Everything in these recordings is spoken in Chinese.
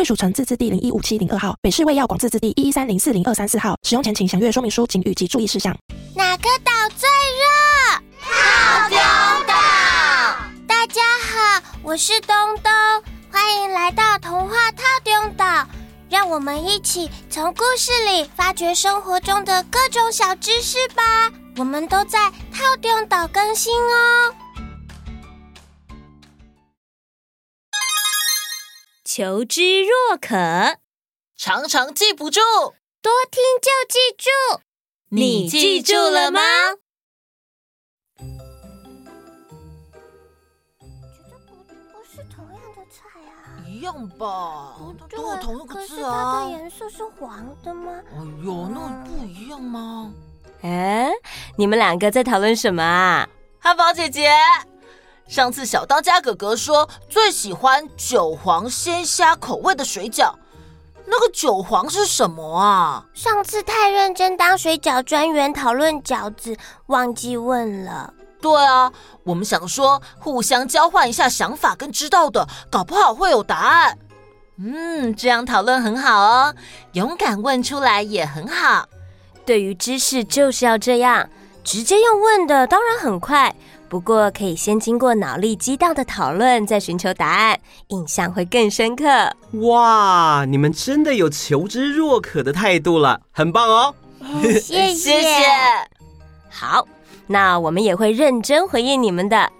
贵属城自治地零一五七零二号，北市卫药广自治地一一三零四零二三四号。使用前请详阅说明书、请语及注意事项。哪个岛最热？套丁岛。大家好，我是东东，欢迎来到童话套丁岛。让我们一起从故事里发掘生活中的各种小知识吧。我们都在套丁岛更新哦。求知若渴，常常记不住，多听就记住。你记住了吗？觉得不不是同样的菜啊？一样吧，都有同一个字啊。可是它的颜色是黄的吗？哎呦，那不一样吗？哎，你们两个在讨论什么啊？汉堡姐姐。上次小当家哥哥说最喜欢韭黄鲜虾口味的水饺，那个韭黄是什么啊？上次太认真当水饺专员讨论饺子，忘记问了。对啊，我们想说互相交换一下想法跟知道的，搞不好会有答案。嗯，这样讨论很好哦，勇敢问出来也很好。对于知识就是要这样，直接用问的当然很快。不过，可以先经过脑力激荡的讨论，再寻求答案，印象会更深刻。哇，你们真的有求知若渴的态度了，很棒哦！谢谢。谢谢。好，那我们也会认真回应你们的。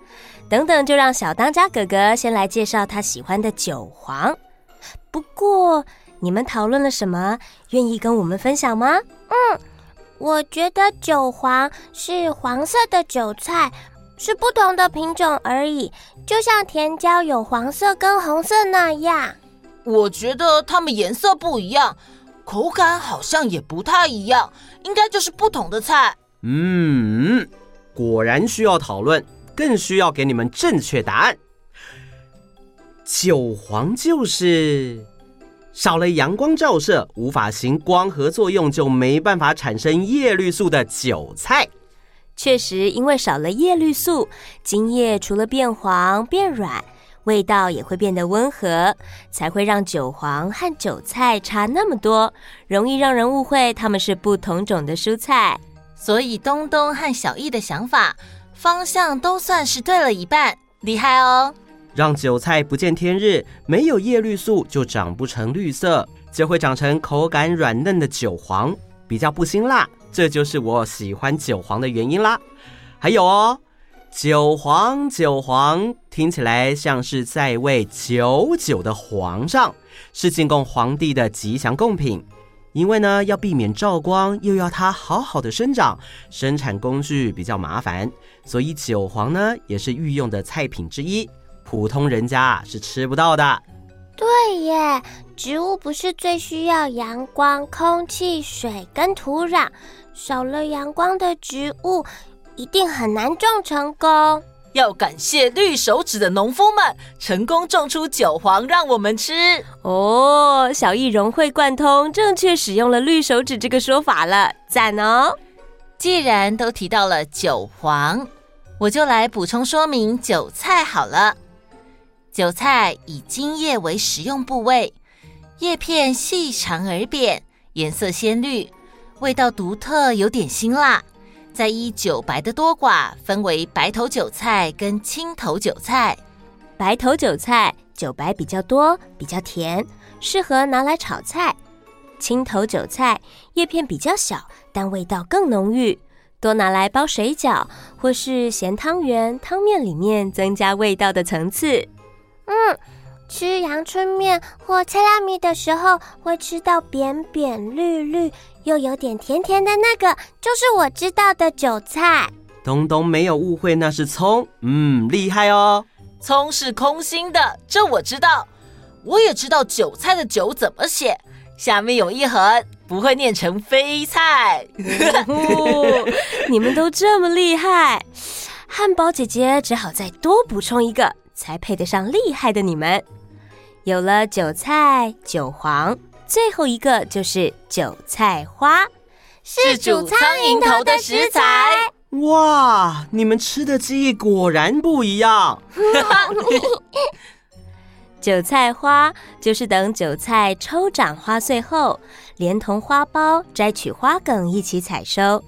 等等，就让小当家哥哥先来介绍他喜欢的韭黄。不过，你们讨论了什么？愿意跟我们分享吗？嗯，我觉得韭黄是黄色的韭菜。是不同的品种而已，就像甜椒有黄色跟红色那样。我觉得它们颜色不一样，口感好像也不太一样，应该就是不同的菜。嗯，果然需要讨论，更需要给你们正确答案。韭黄就是少了阳光照射，无法行光合作用，就没办法产生叶绿素的韭菜。确实，因为少了叶绿素，茎叶除了变黄变软，味道也会变得温和，才会让韭黄和韭菜差那么多，容易让人误会它们是不同种的蔬菜。所以东东和小易的想法方向都算是对了一半，厉害哦！让韭菜不见天日，没有叶绿素就长不成绿色，就会长成口感软嫩的韭黄，比较不辛辣。这就是我喜欢韭黄的原因啦。还有哦，韭黄韭黄听起来像是在位久久的皇上，是进贡皇帝的吉祥贡品。因为呢，要避免照光，又要它好好的生长，生产工具比较麻烦，所以韭黄呢也是御用的菜品之一，普通人家是吃不到的。对耶，植物不是最需要阳光、空气、水跟土壤。少了阳光的植物，一定很难种成功。要感谢绿手指的农夫们，成功种出韭黄让我们吃。哦，小易融会贯通，正确使用了绿手指这个说法了，赞哦！既然都提到了韭黄，我就来补充说明韭菜好了。韭菜以茎叶为食用部位，叶片细长而扁，颜色鲜绿。味道独特，有点辛辣。再依韭白的多寡，分为白头韭菜跟青头韭菜。白头韭菜韭白比较多，比较甜，适合拿来炒菜。青头韭菜叶片比较小，但味道更浓郁，多拿来包水饺或是咸汤圆、汤面里面增加味道的层次。嗯。吃阳春面或菜拉米的时候，会吃到扁扁绿绿又有点甜甜的那个，就是我知道的韭菜。东东没有误会，那是葱。嗯，厉害哦。葱是空心的，这我知道。我也知道韭菜的韭怎么写，下面有一横，不会念成飞菜。你们都这么厉害，汉堡姐姐只好再多补充一个，才配得上厉害的你们。有了韭菜、韭黄，最后一个就是韭菜花，是煮苍蝇头的食材。哇，你们吃的记忆果然不一样。韭菜花就是等韭菜抽长花穗后，连同花苞摘取花梗一起采收。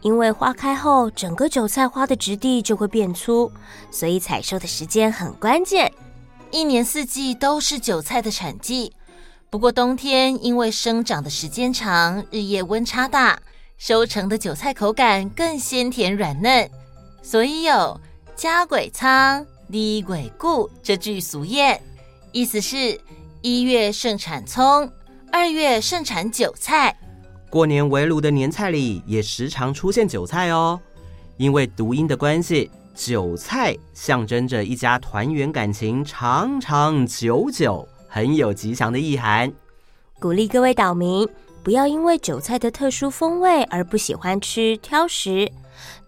因为花开后，整个韭菜花的质地就会变粗，所以采收的时间很关键。一年四季都是韭菜的产季，不过冬天因为生长的时间长，日夜温差大，收成的韭菜口感更鲜甜软嫩，所以有“家鬼仓，乙鬼固”这句俗谚，意思是一月盛产葱，二月盛产韭菜。过年围炉的年菜里也时常出现韭菜哦，因为读音的关系。韭菜象征着一家团圆感情长长久久，很有吉祥的意涵。鼓励各位岛民不要因为韭菜的特殊风味而不喜欢吃挑食，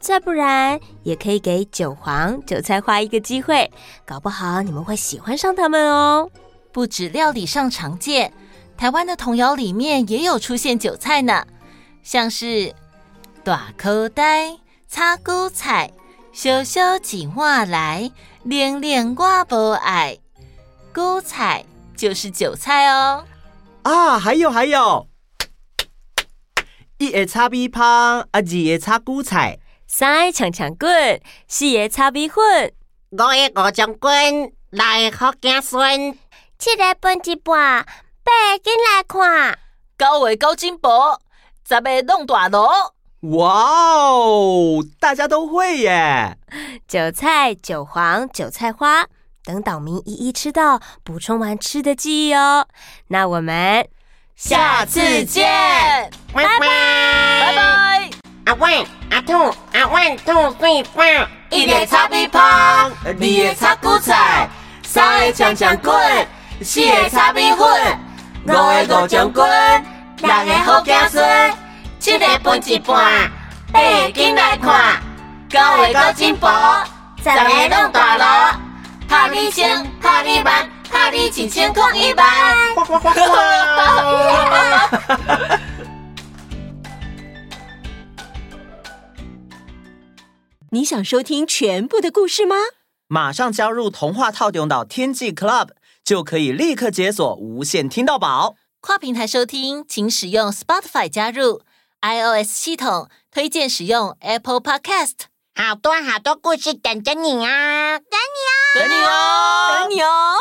再不然也可以给韭黄、韭菜花一个机会，搞不好你们会喜欢上它们哦。不止料理上常见，台湾的童谣里面也有出现韭菜呢，像是大口袋插韭菜。小小一碗来，连连我不爱。韭菜就是韭菜哦。啊，还有还有，一个擦米香，啊，二个擦韭菜，三个抢抢棍，四个擦米粉，五个五将军，六个好子孙，七个分一半，八个进来看，九个高金宝，十个弄大锣。哇哦，大家都会耶！韭菜、韭黄、韭菜花，等岛民一一吃到，补充完吃的记忆哦。那我们下次见，拜拜，拜拜。阿万、阿兔、阿万兔最棒！一个擦米香，二个擦韭菜，三个抢抢棍，四个擦米粉，五个五将棍，六个好子孙。七个分一半，八个进来看，九个到进步，十个弄大锣，拍你声，拍你慢，拍你轻轻空一半。你想收听全部的故事吗？马上加入童话透中岛天际 Club，就可以立刻解锁无限听到宝。跨平台收听，请使用 Spotify 加入。iOS 系统推荐使用 Apple Podcast，好多好多故事等着你啊！等你哦，等你哦，等你哦。